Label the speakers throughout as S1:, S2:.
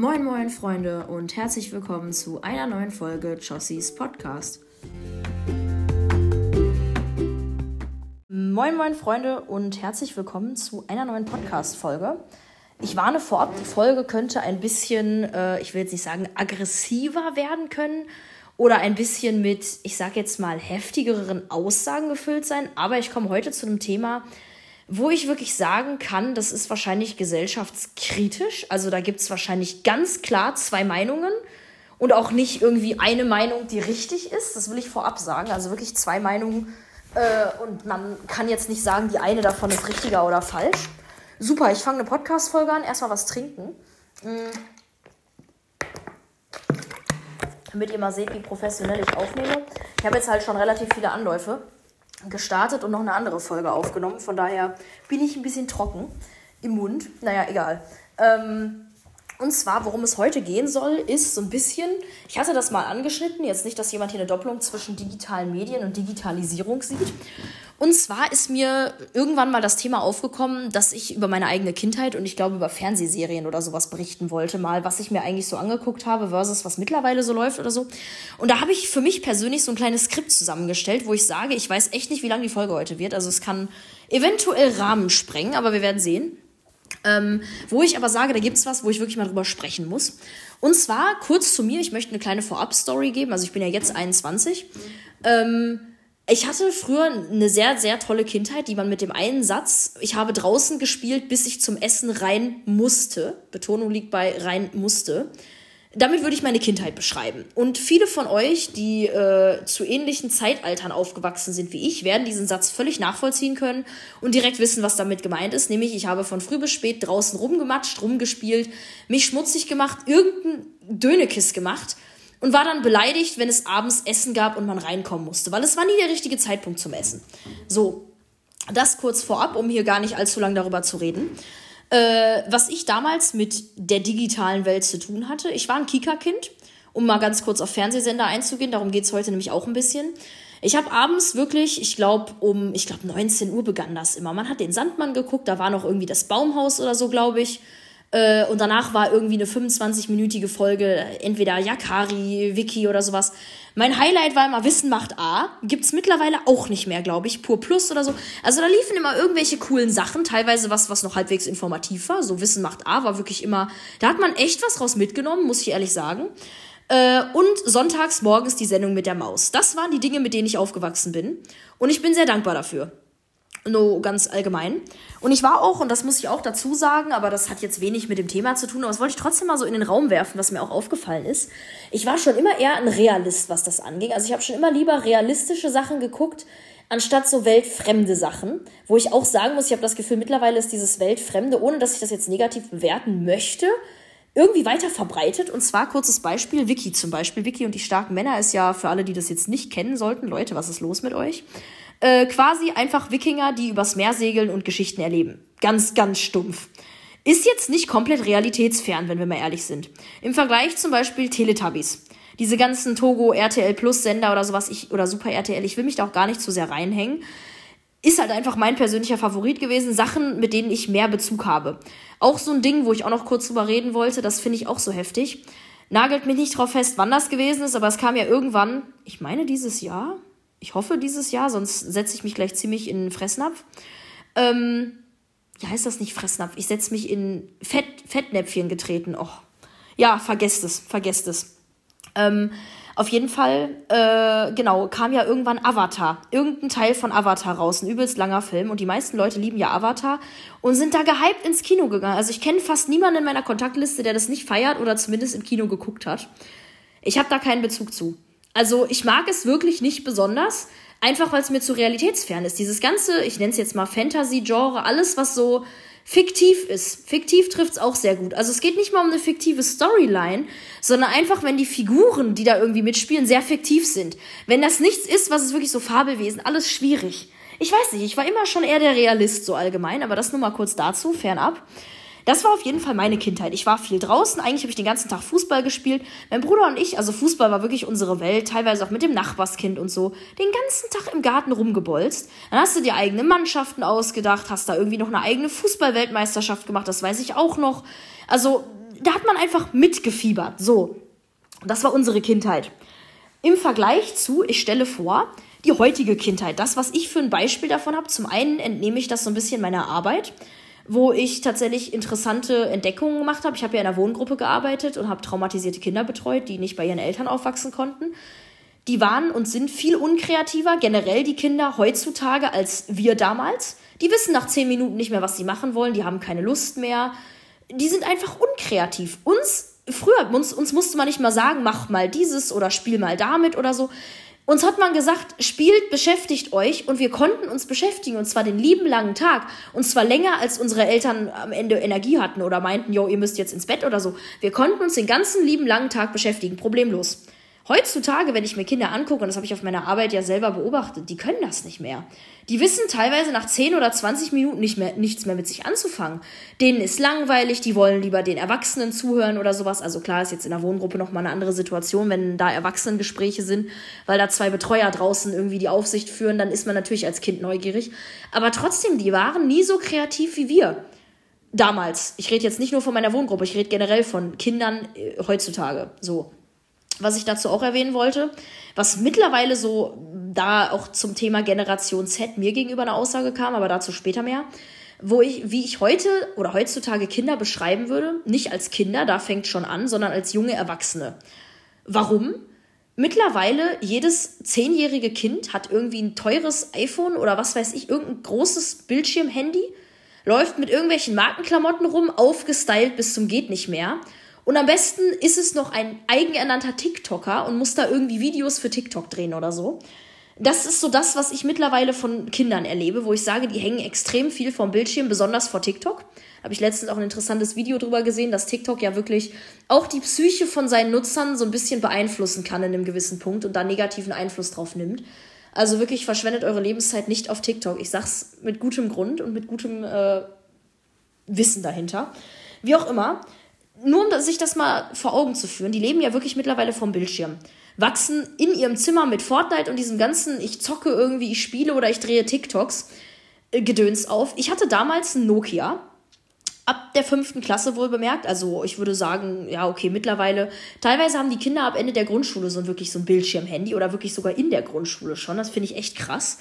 S1: Moin moin Freunde und herzlich willkommen zu einer neuen Folge Jossies Podcast. Moin moin Freunde und herzlich willkommen zu einer neuen Podcast Folge. Ich warne vorab, die Folge könnte ein bisschen, äh, ich will jetzt nicht sagen aggressiver werden können oder ein bisschen mit, ich sag jetzt mal heftigeren Aussagen gefüllt sein, aber ich komme heute zu einem Thema, wo ich wirklich sagen kann, das ist wahrscheinlich gesellschaftskritisch. Also da gibt es wahrscheinlich ganz klar zwei Meinungen und auch nicht irgendwie eine Meinung, die richtig ist. Das will ich vorab sagen. Also wirklich zwei Meinungen. Äh, und man kann jetzt nicht sagen, die eine davon ist richtiger oder falsch. Super, ich fange eine Podcast-Folge an. Erstmal was trinken. Mhm. Damit ihr mal seht, wie professionell ich aufnehme. Ich habe jetzt halt schon relativ viele Anläufe gestartet und noch eine andere Folge aufgenommen. Von daher bin ich ein bisschen trocken im Mund. Naja, egal. Ähm, und zwar, worum es heute gehen soll, ist so ein bisschen, ich hatte das mal angeschnitten, jetzt nicht, dass jemand hier eine Doppelung zwischen digitalen Medien und Digitalisierung sieht. Und zwar ist mir irgendwann mal das Thema aufgekommen, dass ich über meine eigene Kindheit und ich glaube über Fernsehserien oder sowas berichten wollte, mal was ich mir eigentlich so angeguckt habe versus was mittlerweile so läuft oder so. Und da habe ich für mich persönlich so ein kleines Skript zusammengestellt, wo ich sage, ich weiß echt nicht, wie lang die Folge heute wird. Also es kann eventuell Rahmen sprengen, aber wir werden sehen. Ähm, wo ich aber sage, da gibt es was, wo ich wirklich mal drüber sprechen muss. Und zwar kurz zu mir, ich möchte eine kleine Vorab-Story geben. Also ich bin ja jetzt 21. Ähm, ich hatte früher eine sehr, sehr tolle Kindheit, die man mit dem einen Satz, ich habe draußen gespielt, bis ich zum Essen rein musste, Betonung liegt bei rein musste, damit würde ich meine Kindheit beschreiben. Und viele von euch, die äh, zu ähnlichen Zeitaltern aufgewachsen sind wie ich, werden diesen Satz völlig nachvollziehen können und direkt wissen, was damit gemeint ist. Nämlich, ich habe von früh bis spät draußen rumgematscht, rumgespielt, mich schmutzig gemacht, irgendein Dönekiss gemacht und war dann beleidigt, wenn es abends Essen gab und man reinkommen musste, weil es war nie der richtige Zeitpunkt zum Essen. So, das kurz vorab, um hier gar nicht allzu lange darüber zu reden. Äh, was ich damals mit der digitalen Welt zu tun hatte, ich war ein Kika-Kind, um mal ganz kurz auf Fernsehsender einzugehen, darum geht es heute nämlich auch ein bisschen. Ich habe abends wirklich, ich glaube um, ich glaube 19 Uhr begann das immer. Man hat den Sandmann geguckt, da war noch irgendwie das Baumhaus oder so, glaube ich. Äh, und danach war irgendwie eine 25-minütige Folge, entweder Yakari, Wiki oder sowas. Mein Highlight war immer Wissen macht A. Gibt's mittlerweile auch nicht mehr, glaube ich. Pur Plus oder so. Also da liefen immer irgendwelche coolen Sachen. Teilweise was, was noch halbwegs informativ war. So Wissen macht A war wirklich immer, da hat man echt was raus mitgenommen, muss ich ehrlich sagen. Äh, und sonntags morgens die Sendung mit der Maus. Das waren die Dinge, mit denen ich aufgewachsen bin. Und ich bin sehr dankbar dafür. No, ganz allgemein. Und ich war auch, und das muss ich auch dazu sagen, aber das hat jetzt wenig mit dem Thema zu tun, aber das wollte ich trotzdem mal so in den Raum werfen, was mir auch aufgefallen ist. Ich war schon immer eher ein Realist, was das anging. Also ich habe schon immer lieber realistische Sachen geguckt, anstatt so weltfremde Sachen. Wo ich auch sagen muss, ich habe das Gefühl, mittlerweile ist dieses Weltfremde, ohne dass ich das jetzt negativ bewerten möchte, irgendwie weiter verbreitet. Und zwar kurzes Beispiel, Wiki zum Beispiel. Wiki und die starken Männer ist ja für alle, die das jetzt nicht kennen sollten, Leute, was ist los mit euch? Äh, quasi einfach Wikinger, die übers Meer segeln und Geschichten erleben. Ganz, ganz stumpf. Ist jetzt nicht komplett realitätsfern, wenn wir mal ehrlich sind. Im Vergleich zum Beispiel Teletubbies. Diese ganzen Togo, RTL Plus Sender oder sowas, ich, oder Super RTL, ich will mich da auch gar nicht zu sehr reinhängen. Ist halt einfach mein persönlicher Favorit gewesen. Sachen, mit denen ich mehr Bezug habe. Auch so ein Ding, wo ich auch noch kurz drüber reden wollte, das finde ich auch so heftig. Nagelt mich nicht drauf fest, wann das gewesen ist, aber es kam ja irgendwann, ich meine dieses Jahr, ich hoffe dieses Jahr, sonst setze ich mich gleich ziemlich in Fressnapf. Ähm, ja, heißt das nicht Fressnapf? Ich setze mich in Fett, Fettnäpfchen getreten. Och. Ja, vergesst es, vergesst es. Ähm, auf jeden Fall, äh, genau, kam ja irgendwann Avatar. Irgendein Teil von Avatar raus. Ein übelst langer Film. Und die meisten Leute lieben ja Avatar und sind da gehypt ins Kino gegangen. Also ich kenne fast niemanden in meiner Kontaktliste, der das nicht feiert oder zumindest im Kino geguckt hat. Ich habe da keinen Bezug zu. Also ich mag es wirklich nicht besonders, einfach weil es mir zu realitätsfern ist. Dieses ganze, ich nenne es jetzt mal Fantasy-Genre, alles, was so fiktiv ist. Fiktiv trifft es auch sehr gut. Also es geht nicht mal um eine fiktive Storyline, sondern einfach, wenn die Figuren, die da irgendwie mitspielen, sehr fiktiv sind. Wenn das nichts ist, was ist wirklich so Fabelwesen, alles schwierig. Ich weiß nicht, ich war immer schon eher der Realist so allgemein, aber das nur mal kurz dazu, fernab. Das war auf jeden Fall meine Kindheit. Ich war viel draußen. Eigentlich habe ich den ganzen Tag Fußball gespielt. Mein Bruder und ich, also Fußball war wirklich unsere Welt, teilweise auch mit dem Nachbarskind und so, den ganzen Tag im Garten rumgebolzt. Dann hast du dir eigene Mannschaften ausgedacht, hast da irgendwie noch eine eigene Fußballweltmeisterschaft gemacht, das weiß ich auch noch. Also da hat man einfach mitgefiebert. So, das war unsere Kindheit. Im Vergleich zu, ich stelle vor, die heutige Kindheit. Das, was ich für ein Beispiel davon habe, zum einen entnehme ich das so ein bisschen meiner Arbeit, wo ich tatsächlich interessante Entdeckungen gemacht habe. Ich habe ja in einer Wohngruppe gearbeitet und habe traumatisierte Kinder betreut, die nicht bei ihren Eltern aufwachsen konnten. Die waren und sind viel unkreativer, generell die Kinder heutzutage, als wir damals. Die wissen nach zehn Minuten nicht mehr, was sie machen wollen, die haben keine Lust mehr. Die sind einfach unkreativ. Uns, früher, uns, uns musste man nicht mal sagen, mach mal dieses oder spiel mal damit oder so. Uns hat man gesagt, spielt, beschäftigt euch und wir konnten uns beschäftigen und zwar den lieben langen Tag und zwar länger als unsere Eltern am Ende Energie hatten oder meinten, jo, ihr müsst jetzt ins Bett oder so. Wir konnten uns den ganzen lieben langen Tag beschäftigen, problemlos. Heutzutage, wenn ich mir Kinder angucke, und das habe ich auf meiner Arbeit ja selber beobachtet, die können das nicht mehr. Die wissen teilweise nach 10 oder 20 Minuten nicht mehr, nichts mehr mit sich anzufangen. Denen ist langweilig, die wollen lieber den Erwachsenen zuhören oder sowas. Also klar ist jetzt in der Wohngruppe nochmal eine andere Situation, wenn da Erwachsenengespräche sind, weil da zwei Betreuer draußen irgendwie die Aufsicht führen, dann ist man natürlich als Kind neugierig. Aber trotzdem, die waren nie so kreativ wie wir. Damals. Ich rede jetzt nicht nur von meiner Wohngruppe, ich rede generell von Kindern äh, heutzutage. So was ich dazu auch erwähnen wollte, was mittlerweile so da auch zum Thema Generation Z mir gegenüber eine Aussage kam, aber dazu später mehr, wo ich, wie ich heute oder heutzutage Kinder beschreiben würde, nicht als Kinder, da fängt schon an, sondern als junge Erwachsene. Warum? Mittlerweile jedes zehnjährige Kind hat irgendwie ein teures iPhone oder was weiß ich, irgendein großes Bildschirmhandy, läuft mit irgendwelchen Markenklamotten rum, aufgestylt bis zum geht nicht mehr und am besten ist es noch ein eigenernannter TikToker und muss da irgendwie Videos für TikTok drehen oder so. Das ist so das, was ich mittlerweile von Kindern erlebe, wo ich sage, die hängen extrem viel vom Bildschirm, besonders vor TikTok. Habe ich letztens auch ein interessantes Video drüber gesehen, dass TikTok ja wirklich auch die Psyche von seinen Nutzern so ein bisschen beeinflussen kann in einem gewissen Punkt und da negativen Einfluss drauf nimmt. Also wirklich verschwendet eure Lebenszeit nicht auf TikTok. Ich sag's mit gutem Grund und mit gutem äh, Wissen dahinter. Wie auch immer, nur um sich das mal vor Augen zu führen, die leben ja wirklich mittlerweile vom Bildschirm. Wachsen in ihrem Zimmer mit Fortnite und diesem ganzen, ich zocke irgendwie, ich spiele oder ich drehe TikToks, äh, Gedöns auf. Ich hatte damals ein Nokia, ab der fünften Klasse wohl bemerkt. Also ich würde sagen, ja, okay, mittlerweile. Teilweise haben die Kinder ab Ende der Grundschule so wirklich so ein Bildschirmhandy oder wirklich sogar in der Grundschule schon. Das finde ich echt krass.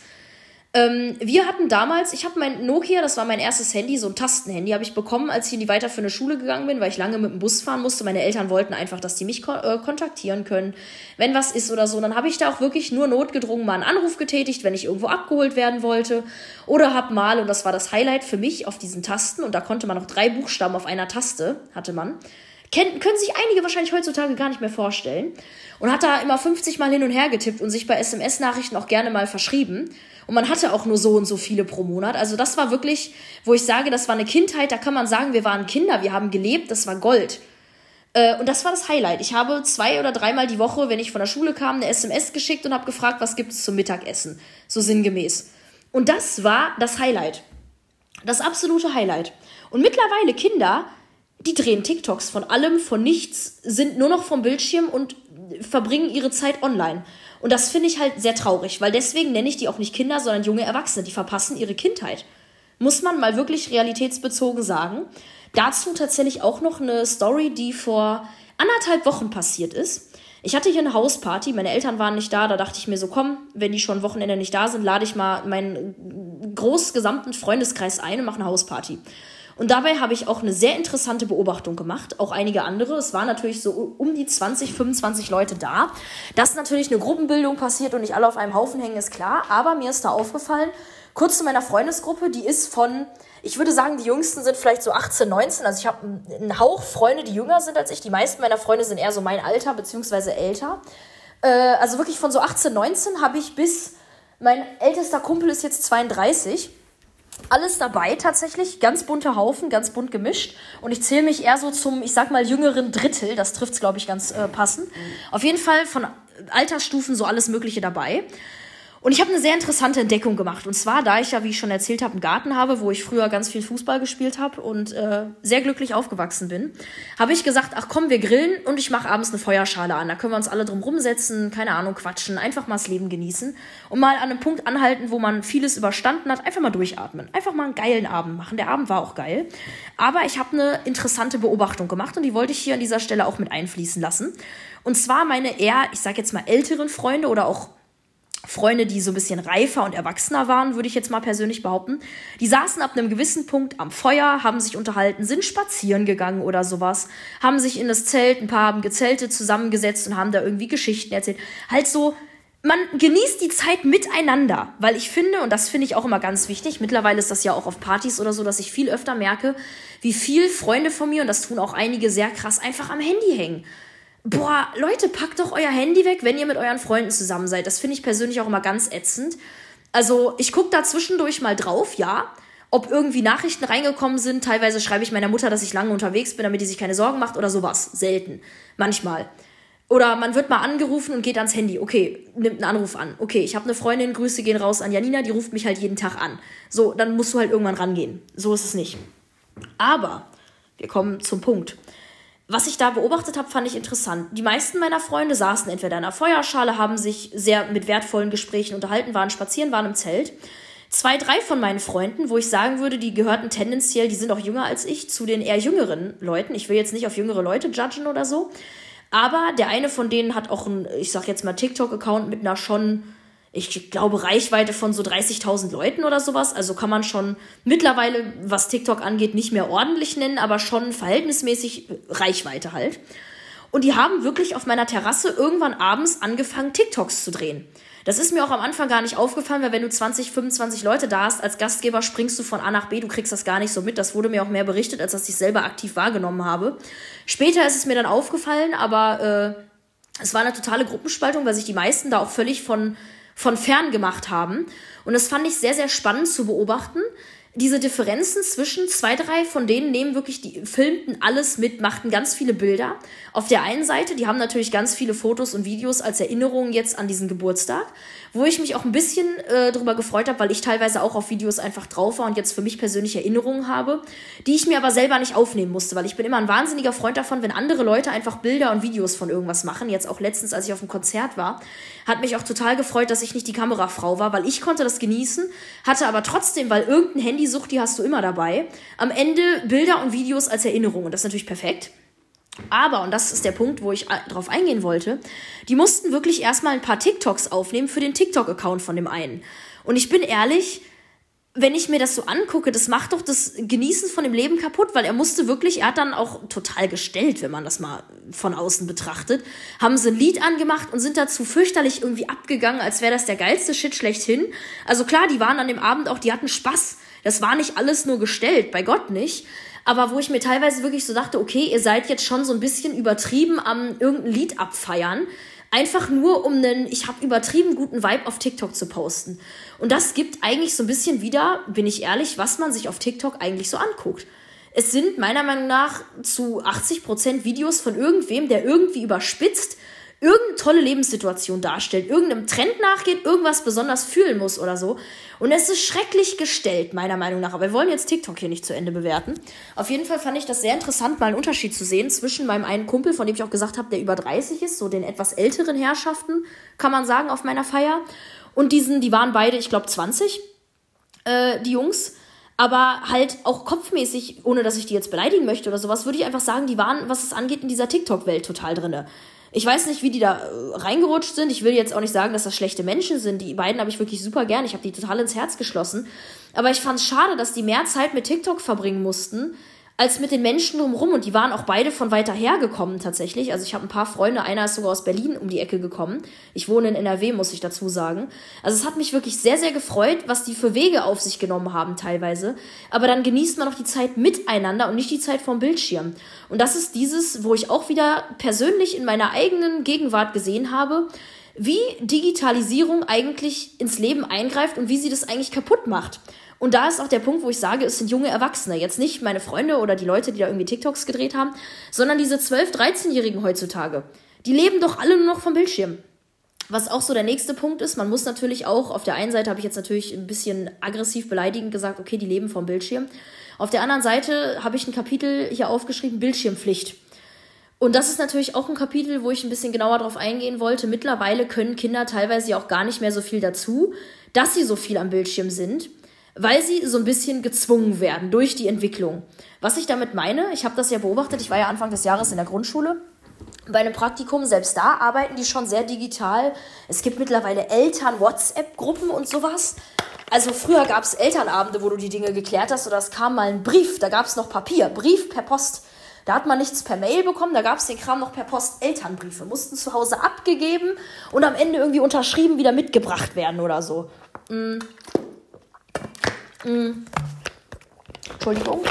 S1: Ähm, wir hatten damals, ich habe mein Nokia, das war mein erstes Handy, so ein Tastenhandy, habe ich bekommen, als ich in die weiterführende Schule gegangen bin, weil ich lange mit dem Bus fahren musste. Meine Eltern wollten einfach, dass die mich ko äh, kontaktieren können, wenn was ist oder so. Dann habe ich da auch wirklich nur notgedrungen mal einen Anruf getätigt, wenn ich irgendwo abgeholt werden wollte. Oder habe mal, und das war das Highlight für mich auf diesen Tasten, und da konnte man noch drei Buchstaben auf einer Taste, hatte man. Kennen, können sich einige wahrscheinlich heutzutage gar nicht mehr vorstellen. Und hat da immer 50 Mal hin und her getippt und sich bei SMS-Nachrichten auch gerne mal verschrieben. Und man hatte auch nur so und so viele pro Monat. Also das war wirklich, wo ich sage, das war eine Kindheit, da kann man sagen, wir waren Kinder, wir haben gelebt, das war Gold. Äh, und das war das Highlight. Ich habe zwei oder dreimal die Woche, wenn ich von der Schule kam, eine SMS geschickt und habe gefragt, was gibt es zum Mittagessen. So sinngemäß. Und das war das Highlight. Das absolute Highlight. Und mittlerweile Kinder, die drehen TikToks von allem, von nichts, sind nur noch vom Bildschirm und verbringen ihre Zeit online. Und das finde ich halt sehr traurig, weil deswegen nenne ich die auch nicht Kinder, sondern junge Erwachsene. Die verpassen ihre Kindheit. Muss man mal wirklich realitätsbezogen sagen. Dazu tatsächlich auch noch eine Story, die vor anderthalb Wochen passiert ist. Ich hatte hier eine Hausparty, meine Eltern waren nicht da, da dachte ich mir so, komm, wenn die schon Wochenende nicht da sind, lade ich mal meinen groß gesamten Freundeskreis ein und mache eine Hausparty. Und dabei habe ich auch eine sehr interessante Beobachtung gemacht, auch einige andere. Es waren natürlich so um die 20, 25 Leute da. Dass natürlich eine Gruppenbildung passiert und nicht alle auf einem Haufen hängen, ist klar. Aber mir ist da aufgefallen, kurz zu meiner Freundesgruppe, die ist von, ich würde sagen, die jüngsten sind vielleicht so 18, 19. Also ich habe einen Hauch Freunde, die jünger sind als ich. Die meisten meiner Freunde sind eher so mein Alter, beziehungsweise älter. Äh, also wirklich von so 18, 19 habe ich bis, mein ältester Kumpel ist jetzt 32 alles dabei tatsächlich, ganz bunter Haufen, ganz bunt gemischt. Und ich zähle mich eher so zum, ich sag mal, jüngeren Drittel. Das trifft es, glaube ich, ganz äh, passend. Auf jeden Fall von Altersstufen so alles Mögliche dabei. Und ich habe eine sehr interessante Entdeckung gemacht. Und zwar, da ich ja, wie ich schon erzählt habe, einen Garten habe, wo ich früher ganz viel Fußball gespielt habe und äh, sehr glücklich aufgewachsen bin, habe ich gesagt, ach komm, wir grillen und ich mache abends eine Feuerschale an. Da können wir uns alle drum rumsetzen, keine Ahnung, quatschen, einfach mal das Leben genießen und mal an einem Punkt anhalten, wo man vieles überstanden hat, einfach mal durchatmen. Einfach mal einen geilen Abend machen. Der Abend war auch geil. Aber ich habe eine interessante Beobachtung gemacht und die wollte ich hier an dieser Stelle auch mit einfließen lassen. Und zwar meine eher, ich sage jetzt mal älteren Freunde oder auch Freunde, die so ein bisschen reifer und erwachsener waren, würde ich jetzt mal persönlich behaupten. Die saßen ab einem gewissen Punkt am Feuer, haben sich unterhalten, sind spazieren gegangen oder sowas, haben sich in das Zelt, ein paar haben gezeltet, zusammengesetzt und haben da irgendwie Geschichten erzählt. Halt so, man genießt die Zeit miteinander, weil ich finde, und das finde ich auch immer ganz wichtig, mittlerweile ist das ja auch auf Partys oder so, dass ich viel öfter merke, wie viel Freunde von mir, und das tun auch einige sehr krass, einfach am Handy hängen boah, Leute, packt doch euer Handy weg, wenn ihr mit euren Freunden zusammen seid. Das finde ich persönlich auch immer ganz ätzend. Also ich gucke da zwischendurch mal drauf, ja. Ob irgendwie Nachrichten reingekommen sind. Teilweise schreibe ich meiner Mutter, dass ich lange unterwegs bin, damit die sich keine Sorgen macht oder sowas. Selten. Manchmal. Oder man wird mal angerufen und geht ans Handy. Okay, nimmt einen Anruf an. Okay, ich habe eine Freundin, Grüße gehen raus an Janina, die ruft mich halt jeden Tag an. So, dann musst du halt irgendwann rangehen. So ist es nicht. Aber wir kommen zum Punkt was ich da beobachtet habe, fand ich interessant. Die meisten meiner Freunde saßen entweder in einer Feuerschale, haben sich sehr mit wertvollen Gesprächen unterhalten, waren spazieren, waren im Zelt. Zwei, drei von meinen Freunden, wo ich sagen würde, die gehörten tendenziell, die sind auch jünger als ich, zu den eher jüngeren Leuten. Ich will jetzt nicht auf jüngere Leute judgen oder so. Aber der eine von denen hat auch einen, ich sag jetzt mal, TikTok-Account mit einer schon ich glaube, Reichweite von so 30.000 Leuten oder sowas. Also kann man schon mittlerweile, was TikTok angeht, nicht mehr ordentlich nennen, aber schon verhältnismäßig Reichweite halt. Und die haben wirklich auf meiner Terrasse irgendwann abends angefangen, TikToks zu drehen. Das ist mir auch am Anfang gar nicht aufgefallen, weil wenn du 20, 25 Leute da hast, als Gastgeber springst du von A nach B, du kriegst das gar nicht so mit. Das wurde mir auch mehr berichtet, als dass ich selber aktiv wahrgenommen habe. Später ist es mir dann aufgefallen, aber äh, es war eine totale Gruppenspaltung, weil sich die meisten da auch völlig von von fern gemacht haben. Und das fand ich sehr, sehr spannend zu beobachten. Diese Differenzen zwischen zwei, drei von denen nehmen wirklich, die filmten alles mit, machten ganz viele Bilder. Auf der einen Seite, die haben natürlich ganz viele Fotos und Videos als Erinnerung jetzt an diesen Geburtstag wo ich mich auch ein bisschen äh, darüber gefreut habe, weil ich teilweise auch auf Videos einfach drauf war und jetzt für mich persönliche Erinnerungen habe, die ich mir aber selber nicht aufnehmen musste, weil ich bin immer ein wahnsinniger Freund davon, wenn andere Leute einfach Bilder und Videos von irgendwas machen. Jetzt auch letztens, als ich auf einem Konzert war, hat mich auch total gefreut, dass ich nicht die Kamerafrau war, weil ich konnte das genießen, hatte aber trotzdem, weil irgendein Handysucht, die hast du immer dabei, am Ende Bilder und Videos als Erinnerung und das ist natürlich perfekt. Aber, und das ist der Punkt, wo ich drauf eingehen wollte, die mussten wirklich erstmal ein paar TikToks aufnehmen für den TikTok-Account von dem einen. Und ich bin ehrlich, wenn ich mir das so angucke, das macht doch das Genießen von dem Leben kaputt, weil er musste wirklich, er hat dann auch total gestellt, wenn man das mal von außen betrachtet, haben sie ein Lied angemacht und sind dazu fürchterlich irgendwie abgegangen, als wäre das der geilste Shit schlechthin. Also klar, die waren an dem Abend auch, die hatten Spaß. Das war nicht alles nur gestellt, bei Gott nicht aber wo ich mir teilweise wirklich so dachte, okay, ihr seid jetzt schon so ein bisschen übertrieben am irgendein Lied abfeiern. Einfach nur, um einen, ich habe übertrieben guten Vibe auf TikTok zu posten. Und das gibt eigentlich so ein bisschen wieder, bin ich ehrlich, was man sich auf TikTok eigentlich so anguckt. Es sind meiner Meinung nach zu 80% Videos von irgendwem, der irgendwie überspitzt irgendeine tolle Lebenssituation darstellt, irgendeinem Trend nachgeht, irgendwas besonders fühlen muss oder so. Und es ist schrecklich gestellt, meiner Meinung nach. Aber wir wollen jetzt TikTok hier nicht zu Ende bewerten. Auf jeden Fall fand ich das sehr interessant, mal einen Unterschied zu sehen zwischen meinem einen Kumpel, von dem ich auch gesagt habe, der über 30 ist, so den etwas älteren Herrschaften, kann man sagen, auf meiner Feier. Und diesen, die waren beide, ich glaube, 20, äh, die Jungs aber halt auch kopfmäßig, ohne dass ich die jetzt beleidigen möchte oder sowas, würde ich einfach sagen, die waren, was es angeht, in dieser TikTok-Welt total drinne. Ich weiß nicht, wie die da äh, reingerutscht sind. Ich will jetzt auch nicht sagen, dass das schlechte Menschen sind. Die beiden habe ich wirklich super gern. Ich habe die total ins Herz geschlossen. Aber ich fand es schade, dass die mehr Zeit mit TikTok verbringen mussten, als mit den Menschen drumherum. Und die waren auch beide von weiter her gekommen tatsächlich. Also ich habe ein paar Freunde, einer ist sogar aus Berlin um die Ecke gekommen. Ich wohne in NRW, muss ich dazu sagen. Also es hat mich wirklich sehr, sehr gefreut, was die für Wege auf sich genommen haben teilweise. Aber dann genießt man auch die Zeit miteinander und nicht die Zeit vom Bildschirm. Und das ist dieses, wo ich auch wieder persönlich in meiner eigenen Gegenwart gesehen habe, wie Digitalisierung eigentlich ins Leben eingreift und wie sie das eigentlich kaputt macht. Und da ist auch der Punkt, wo ich sage, es sind junge Erwachsene. Jetzt nicht meine Freunde oder die Leute, die da irgendwie TikToks gedreht haben, sondern diese 12-, 13-Jährigen heutzutage. Die leben doch alle nur noch vom Bildschirm. Was auch so der nächste Punkt ist, man muss natürlich auch, auf der einen Seite habe ich jetzt natürlich ein bisschen aggressiv beleidigend gesagt, okay, die leben vom Bildschirm. Auf der anderen Seite habe ich ein Kapitel hier aufgeschrieben, Bildschirmpflicht. Und das ist natürlich auch ein Kapitel, wo ich ein bisschen genauer drauf eingehen wollte. Mittlerweile können Kinder teilweise auch gar nicht mehr so viel dazu, dass sie so viel am Bildschirm sind, weil sie so ein bisschen gezwungen werden durch die Entwicklung. Was ich damit meine, ich habe das ja beobachtet, ich war ja Anfang des Jahres in der Grundschule. Bei einem Praktikum, selbst da arbeiten die schon sehr digital. Es gibt mittlerweile Eltern-WhatsApp-Gruppen und sowas. Also früher gab es Elternabende, wo du die Dinge geklärt hast oder es kam mal ein Brief, da gab es noch Papier, Brief per Post. Da hat man nichts per Mail bekommen, da gab es den Kram noch per Post Elternbriefe, mussten zu Hause abgegeben und am Ende irgendwie unterschrieben wieder mitgebracht werden oder so. Mm. Mm. Entschuldigung,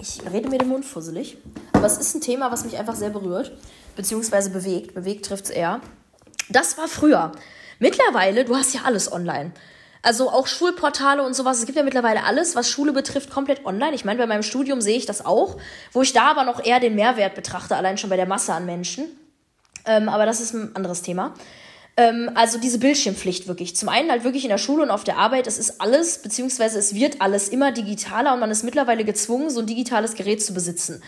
S1: ich rede mir den Mund fusselig. Aber es ist ein Thema, was mich einfach sehr berührt, beziehungsweise bewegt. Bewegt trifft es eher. Das war früher. Mittlerweile, du hast ja alles online. Also auch Schulportale und sowas. Es gibt ja mittlerweile alles, was Schule betrifft, komplett online. Ich meine, bei meinem Studium sehe ich das auch, wo ich da aber noch eher den Mehrwert betrachte, allein schon bei der Masse an Menschen. Ähm, aber das ist ein anderes Thema. Ähm, also diese Bildschirmpflicht wirklich. Zum einen halt wirklich in der Schule und auf der Arbeit. Es ist alles, beziehungsweise es wird alles immer digitaler und man ist mittlerweile gezwungen, so ein digitales Gerät zu besitzen.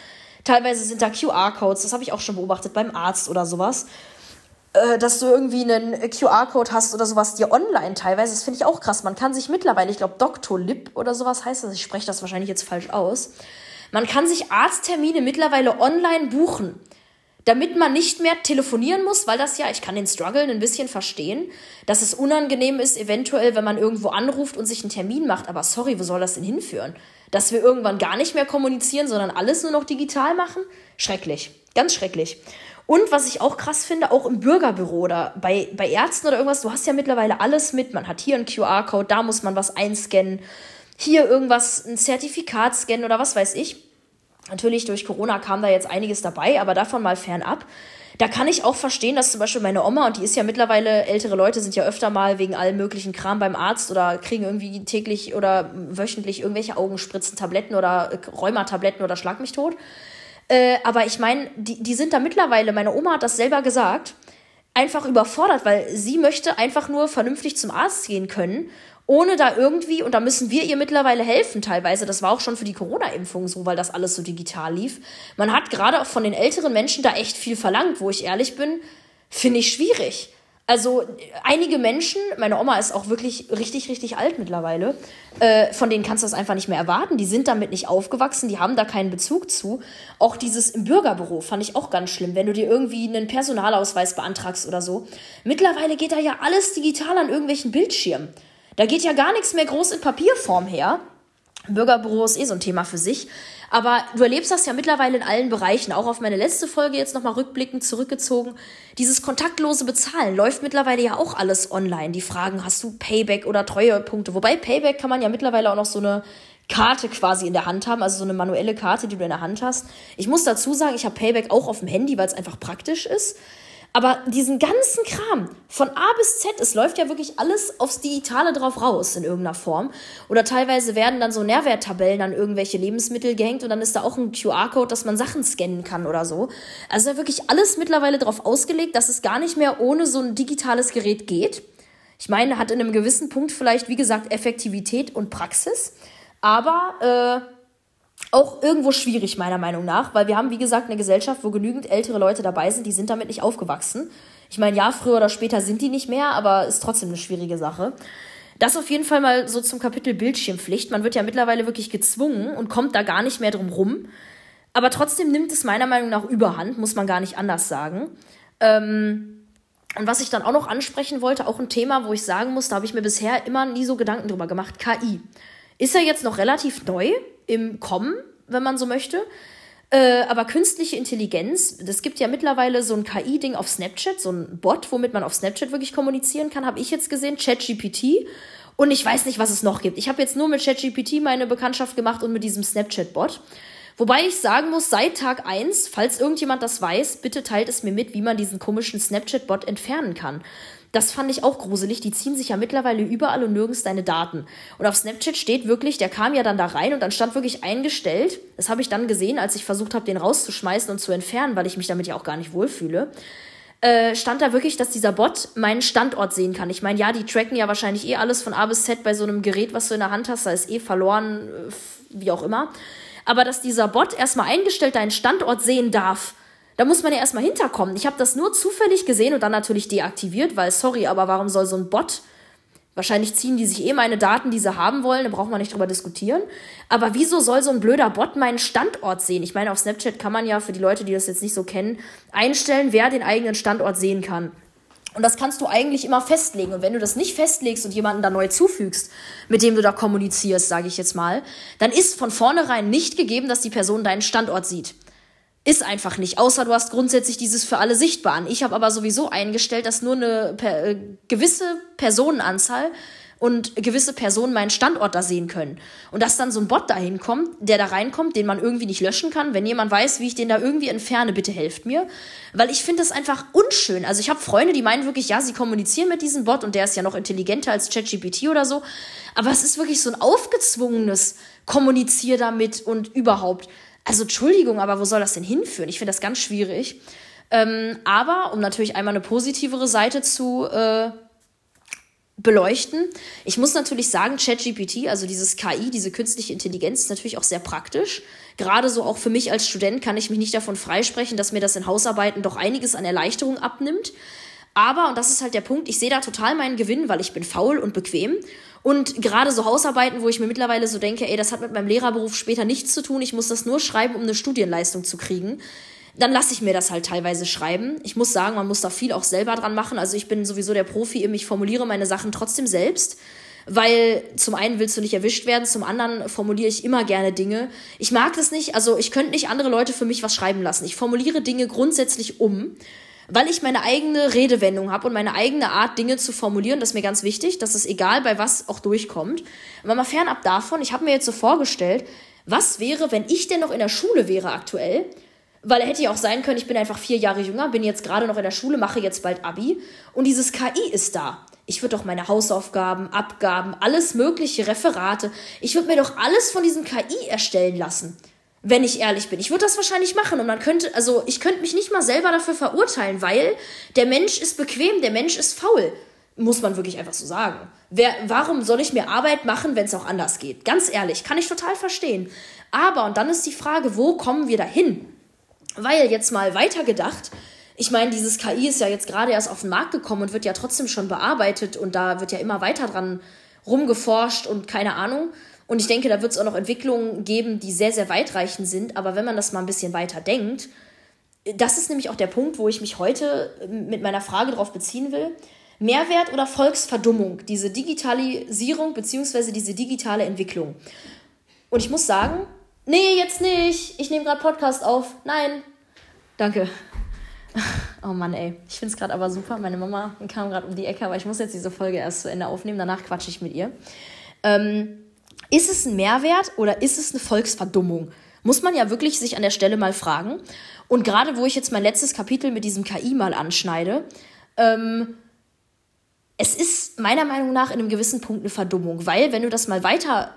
S1: Teilweise sind da QR-Codes, das habe ich auch schon beobachtet beim Arzt oder sowas. Äh, dass du irgendwie einen QR-Code hast oder sowas dir online teilweise. Das finde ich auch krass. Man kann sich mittlerweile, ich glaube, Doctolib oder sowas heißt das, ich spreche das wahrscheinlich jetzt falsch aus. Man kann sich Arzttermine mittlerweile online buchen, damit man nicht mehr telefonieren muss, weil das ja, ich kann den Struggle ein bisschen verstehen, dass es unangenehm ist, eventuell, wenn man irgendwo anruft und sich einen Termin macht. Aber sorry, wo soll das denn hinführen? Dass wir irgendwann gar nicht mehr kommunizieren, sondern alles nur noch digital machen? Schrecklich. Ganz schrecklich. Und was ich auch krass finde, auch im Bürgerbüro oder bei, bei Ärzten oder irgendwas, du hast ja mittlerweile alles mit. Man hat hier einen QR-Code, da muss man was einscannen, hier irgendwas, ein Zertifikat scannen oder was weiß ich. Natürlich durch Corona kam da jetzt einiges dabei, aber davon mal fernab. Da kann ich auch verstehen, dass zum Beispiel meine Oma, und die ist ja mittlerweile, ältere Leute sind ja öfter mal wegen allem möglichen Kram beim Arzt oder kriegen irgendwie täglich oder wöchentlich irgendwelche Augenspritzen, Tabletten oder Rheumatabletten oder Schlag mich tot. Äh, aber ich meine, die, die sind da mittlerweile, meine Oma hat das selber gesagt, einfach überfordert, weil sie möchte einfach nur vernünftig zum Arzt gehen können, ohne da irgendwie, und da müssen wir ihr mittlerweile helfen teilweise, das war auch schon für die Corona-Impfung so, weil das alles so digital lief. Man hat gerade auch von den älteren Menschen da echt viel verlangt, wo ich ehrlich bin, finde ich schwierig. Also einige Menschen, meine Oma ist auch wirklich richtig, richtig alt mittlerweile, äh, von denen kannst du das einfach nicht mehr erwarten. Die sind damit nicht aufgewachsen, die haben da keinen Bezug zu. Auch dieses im Bürgerbüro fand ich auch ganz schlimm, wenn du dir irgendwie einen Personalausweis beantragst oder so. Mittlerweile geht da ja alles digital an irgendwelchen Bildschirmen. Da geht ja gar nichts mehr groß in Papierform her. Bürgerbüro ist eh so ein Thema für sich. Aber du erlebst das ja mittlerweile in allen Bereichen. Auch auf meine letzte Folge jetzt nochmal rückblickend zurückgezogen. Dieses kontaktlose Bezahlen läuft mittlerweile ja auch alles online. Die Fragen, hast du Payback oder Treuepunkte? Wobei Payback kann man ja mittlerweile auch noch so eine Karte quasi in der Hand haben, also so eine manuelle Karte, die du in der Hand hast. Ich muss dazu sagen, ich habe Payback auch auf dem Handy, weil es einfach praktisch ist. Aber diesen ganzen Kram von A bis Z, es läuft ja wirklich alles aufs Digitale drauf raus in irgendeiner Form. Oder teilweise werden dann so Nährwerttabellen an irgendwelche Lebensmittel gehängt und dann ist da auch ein QR-Code, dass man Sachen scannen kann oder so. Also da wirklich alles mittlerweile drauf ausgelegt, dass es gar nicht mehr ohne so ein digitales Gerät geht. Ich meine, hat in einem gewissen Punkt vielleicht, wie gesagt, Effektivität und Praxis. Aber äh, auch irgendwo schwierig, meiner Meinung nach, weil wir haben, wie gesagt, eine Gesellschaft, wo genügend ältere Leute dabei sind, die sind damit nicht aufgewachsen. Ich meine, ja, früher oder später sind die nicht mehr, aber ist trotzdem eine schwierige Sache. Das auf jeden Fall mal so zum Kapitel Bildschirmpflicht. Man wird ja mittlerweile wirklich gezwungen und kommt da gar nicht mehr drum rum. Aber trotzdem nimmt es meiner Meinung nach überhand, muss man gar nicht anders sagen. Ähm, und was ich dann auch noch ansprechen wollte, auch ein Thema, wo ich sagen muss, da habe ich mir bisher immer nie so Gedanken drüber gemacht, KI. Ist ja jetzt noch relativ neu, im Kommen, wenn man so möchte. Äh, aber künstliche Intelligenz, das gibt ja mittlerweile so ein KI-Ding auf Snapchat, so ein Bot, womit man auf Snapchat wirklich kommunizieren kann, habe ich jetzt gesehen, ChatGPT. Und ich weiß nicht, was es noch gibt. Ich habe jetzt nur mit ChatGPT meine Bekanntschaft gemacht und mit diesem Snapchat-Bot. Wobei ich sagen muss, seit Tag 1, falls irgendjemand das weiß, bitte teilt es mir mit, wie man diesen komischen Snapchat-Bot entfernen kann. Das fand ich auch gruselig. Die ziehen sich ja mittlerweile überall und nirgends deine Daten. Und auf Snapchat steht wirklich, der kam ja dann da rein und dann stand wirklich eingestellt. Das habe ich dann gesehen, als ich versucht habe, den rauszuschmeißen und zu entfernen, weil ich mich damit ja auch gar nicht wohlfühle. äh, stand da wirklich, dass dieser Bot meinen Standort sehen kann. Ich meine, ja, die tracken ja wahrscheinlich eh alles von A bis Z bei so einem Gerät, was du in der Hand hast, da ist eh verloren, äh, wie auch immer. Aber dass dieser Bot erstmal eingestellt deinen Standort sehen darf, da muss man ja erstmal hinterkommen. Ich habe das nur zufällig gesehen und dann natürlich deaktiviert, weil, sorry, aber warum soll so ein Bot Wahrscheinlich ziehen die sich eh meine Daten, die sie haben wollen, da braucht man nicht drüber diskutieren. Aber wieso soll so ein blöder Bot meinen Standort sehen? Ich meine, auf Snapchat kann man ja für die Leute, die das jetzt nicht so kennen, einstellen, wer den eigenen Standort sehen kann. Und das kannst du eigentlich immer festlegen. Und wenn du das nicht festlegst und jemanden da neu zufügst, mit dem du da kommunizierst, sage ich jetzt mal, dann ist von vornherein nicht gegeben, dass die Person deinen Standort sieht. Ist einfach nicht, außer du hast grundsätzlich dieses für alle sichtbar an. Ich habe aber sowieso eingestellt, dass nur eine per, äh, gewisse Personenanzahl und gewisse Personen meinen Standort da sehen können. Und dass dann so ein Bot dahin kommt, der da reinkommt, den man irgendwie nicht löschen kann. Wenn jemand weiß, wie ich den da irgendwie entferne, bitte helft mir. Weil ich finde das einfach unschön. Also ich habe Freunde, die meinen wirklich, ja, sie kommunizieren mit diesem Bot und der ist ja noch intelligenter als ChatGPT oder so. Aber es ist wirklich so ein aufgezwungenes Kommunizier damit und überhaupt. Also Entschuldigung, aber wo soll das denn hinführen? Ich finde das ganz schwierig. Ähm, aber um natürlich einmal eine positivere Seite zu äh, beleuchten, ich muss natürlich sagen, ChatGPT, also dieses KI, diese künstliche Intelligenz, ist natürlich auch sehr praktisch. Gerade so auch für mich als Student kann ich mich nicht davon freisprechen, dass mir das in Hausarbeiten doch einiges an Erleichterung abnimmt. Aber, und das ist halt der Punkt, ich sehe da total meinen Gewinn, weil ich bin faul und bequem. Und gerade so Hausarbeiten, wo ich mir mittlerweile so denke, ey, das hat mit meinem Lehrerberuf später nichts zu tun, ich muss das nur schreiben, um eine Studienleistung zu kriegen, dann lasse ich mir das halt teilweise schreiben. Ich muss sagen, man muss da viel auch selber dran machen. Also ich bin sowieso der Profi im, ich formuliere meine Sachen trotzdem selbst. Weil zum einen willst du nicht erwischt werden, zum anderen formuliere ich immer gerne Dinge. Ich mag das nicht, also ich könnte nicht andere Leute für mich was schreiben lassen. Ich formuliere Dinge grundsätzlich um weil ich meine eigene Redewendung habe und meine eigene Art, Dinge zu formulieren. Das ist mir ganz wichtig, dass es egal bei was auch durchkommt. Aber mal fernab davon, ich habe mir jetzt so vorgestellt, was wäre, wenn ich denn noch in der Schule wäre aktuell? Weil hätte ja auch sein können, ich bin einfach vier Jahre jünger, bin jetzt gerade noch in der Schule, mache jetzt bald Abi und dieses KI ist da. Ich würde doch meine Hausaufgaben, Abgaben, alles mögliche, Referate, ich würde mir doch alles von diesem KI erstellen lassen. Wenn ich ehrlich bin. Ich würde das wahrscheinlich machen und man könnte, also ich könnte mich nicht mal selber dafür verurteilen, weil der Mensch ist bequem, der Mensch ist faul. Muss man wirklich einfach so sagen. Wer, warum soll ich mir Arbeit machen, wenn es auch anders geht? Ganz ehrlich, kann ich total verstehen. Aber, und dann ist die Frage, wo kommen wir da hin? Weil jetzt mal weitergedacht, ich meine, dieses KI ist ja jetzt gerade erst auf den Markt gekommen und wird ja trotzdem schon bearbeitet und da wird ja immer weiter dran rumgeforscht und keine Ahnung. Und ich denke, da wird es auch noch Entwicklungen geben, die sehr, sehr weitreichend sind. Aber wenn man das mal ein bisschen weiter denkt, das ist nämlich auch der Punkt, wo ich mich heute mit meiner Frage darauf beziehen will. Mehrwert oder Volksverdummung, diese Digitalisierung bzw. diese digitale Entwicklung. Und ich muss sagen, nee, jetzt nicht. Ich nehme gerade Podcast auf. Nein. Danke. Oh Mann, ey. Ich finde es gerade aber super. Meine Mama kam gerade um die Ecke, aber ich muss jetzt diese Folge erst zu Ende aufnehmen. Danach quatsche ich mit ihr. Ähm, ist es ein Mehrwert oder ist es eine Volksverdummung? Muss man ja wirklich sich an der Stelle mal fragen. Und gerade wo ich jetzt mein letztes Kapitel mit diesem KI mal anschneide, ähm, es ist meiner Meinung nach in einem gewissen Punkt eine Verdummung, weil wenn du das mal weiter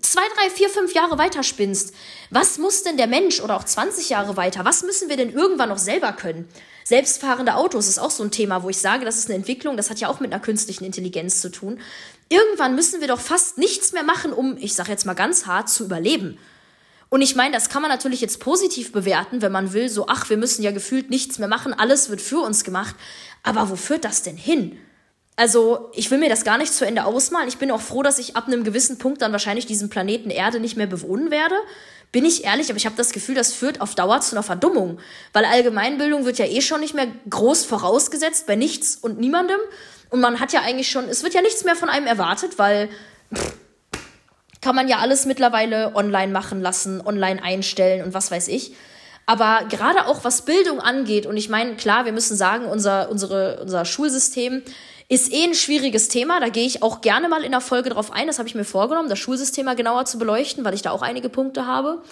S1: zwei, drei, vier, fünf Jahre weiterspinnst, was muss denn der Mensch oder auch 20 Jahre weiter, was müssen wir denn irgendwann noch selber können? Selbstfahrende Autos ist auch so ein Thema, wo ich sage, das ist eine Entwicklung, das hat ja auch mit einer künstlichen Intelligenz zu tun. Irgendwann müssen wir doch fast nichts mehr machen, um, ich sage jetzt mal ganz hart, zu überleben. Und ich meine, das kann man natürlich jetzt positiv bewerten, wenn man will, so, ach, wir müssen ja gefühlt nichts mehr machen, alles wird für uns gemacht. Aber wo führt das denn hin? Also, ich will mir das gar nicht zu Ende ausmalen. Ich bin auch froh, dass ich ab einem gewissen Punkt dann wahrscheinlich diesen Planeten Erde nicht mehr bewohnen werde. Bin ich ehrlich, aber ich habe das Gefühl, das führt auf Dauer zu einer Verdummung. Weil Allgemeinbildung wird ja eh schon nicht mehr groß vorausgesetzt bei nichts und niemandem. Und man hat ja eigentlich schon, es wird ja nichts mehr von einem erwartet, weil pff, kann man ja alles mittlerweile online machen lassen, online einstellen und was weiß ich. Aber gerade auch was Bildung angeht, und ich meine, klar, wir müssen sagen, unser, unsere, unser Schulsystem ist eh ein schwieriges Thema. Da gehe ich auch gerne mal in der Folge drauf ein. Das habe ich mir vorgenommen, das Schulsystem mal genauer zu beleuchten, weil ich da auch einige Punkte habe.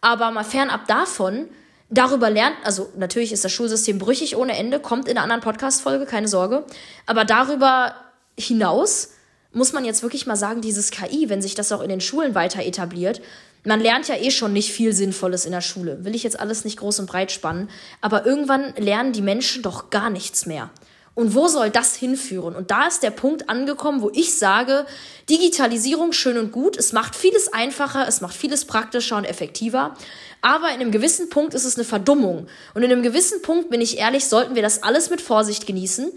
S1: Aber mal fernab davon, darüber lernt, also natürlich ist das Schulsystem brüchig ohne Ende, kommt in einer anderen Podcast-Folge, keine Sorge. Aber darüber hinaus muss man jetzt wirklich mal sagen, dieses KI, wenn sich das auch in den Schulen weiter etabliert, Man lernt ja eh schon nicht viel Sinnvolles in der Schule. Will ich jetzt alles nicht groß und breit spannen. Aber irgendwann lernen die Menschen doch gar nichts mehr. Und wo soll das hinführen? Und da ist der Punkt angekommen, wo ich sage, Digitalisierung schön und gut, es macht vieles einfacher, es macht vieles praktischer und effektiver, aber in einem gewissen Punkt ist es eine Verdummung. Und in einem gewissen Punkt, bin ich ehrlich, sollten wir das alles mit Vorsicht genießen,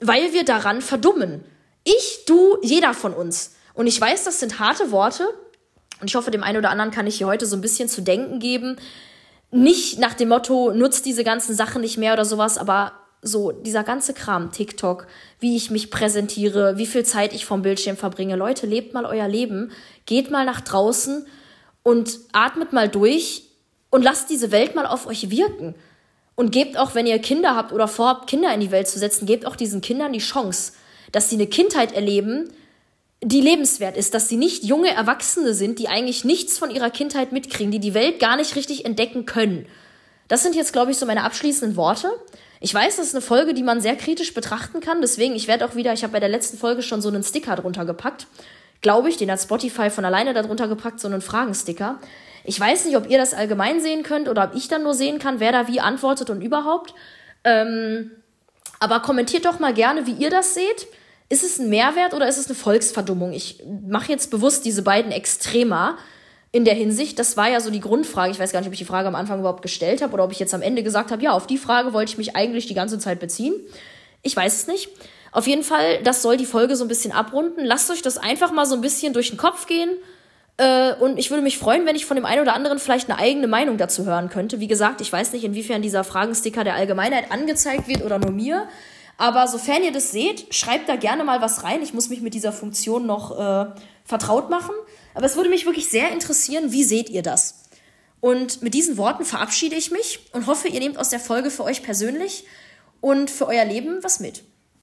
S1: weil wir daran verdummen. Ich, du, jeder von uns. Und ich weiß, das sind harte Worte, und ich hoffe, dem einen oder anderen kann ich hier heute so ein bisschen zu denken geben. Nicht nach dem Motto, nutzt diese ganzen Sachen nicht mehr oder sowas, aber so, dieser ganze Kram, TikTok, wie ich mich präsentiere, wie viel Zeit ich vom Bildschirm verbringe. Leute, lebt mal euer Leben, geht mal nach draußen und atmet mal durch und lasst diese Welt mal auf euch wirken. Und gebt auch, wenn ihr Kinder habt oder vorhabt, Kinder in die Welt zu setzen, gebt auch diesen Kindern die Chance, dass sie eine Kindheit erleben, die lebenswert ist, dass sie nicht junge Erwachsene sind, die eigentlich nichts von ihrer Kindheit mitkriegen, die die Welt gar nicht richtig entdecken können. Das sind jetzt, glaube ich, so meine abschließenden Worte. Ich weiß, das ist eine Folge, die man sehr kritisch betrachten kann. Deswegen, ich werde auch wieder, ich habe bei der letzten Folge schon so einen Sticker drunter gepackt. Glaube ich, den hat Spotify von alleine darunter gepackt, so einen Fragensticker. Ich weiß nicht, ob ihr das allgemein sehen könnt oder ob ich dann nur sehen kann, wer da wie antwortet und überhaupt. Ähm, aber kommentiert doch mal gerne, wie ihr das seht. Ist es ein Mehrwert oder ist es eine Volksverdummung? Ich mache jetzt bewusst diese beiden Extremer in der Hinsicht, das war ja so die Grundfrage. Ich weiß gar nicht, ob ich die Frage am Anfang überhaupt gestellt habe oder ob ich jetzt am Ende gesagt habe, ja, auf die Frage wollte ich mich eigentlich die ganze Zeit beziehen. Ich weiß es nicht. Auf jeden Fall, das soll die Folge so ein bisschen abrunden. Lasst euch das einfach mal so ein bisschen durch den Kopf gehen. Äh, und ich würde mich freuen, wenn ich von dem einen oder anderen vielleicht eine eigene Meinung dazu hören könnte. Wie gesagt, ich weiß nicht, inwiefern dieser Fragensticker der Allgemeinheit angezeigt wird oder nur mir. Aber sofern ihr das seht, schreibt da gerne mal was rein. Ich muss mich mit dieser Funktion noch äh, vertraut machen. Aber es würde mich wirklich sehr interessieren, wie seht ihr das? Und mit diesen Worten verabschiede ich mich und hoffe, ihr nehmt aus der Folge für euch persönlich und für euer Leben was mit.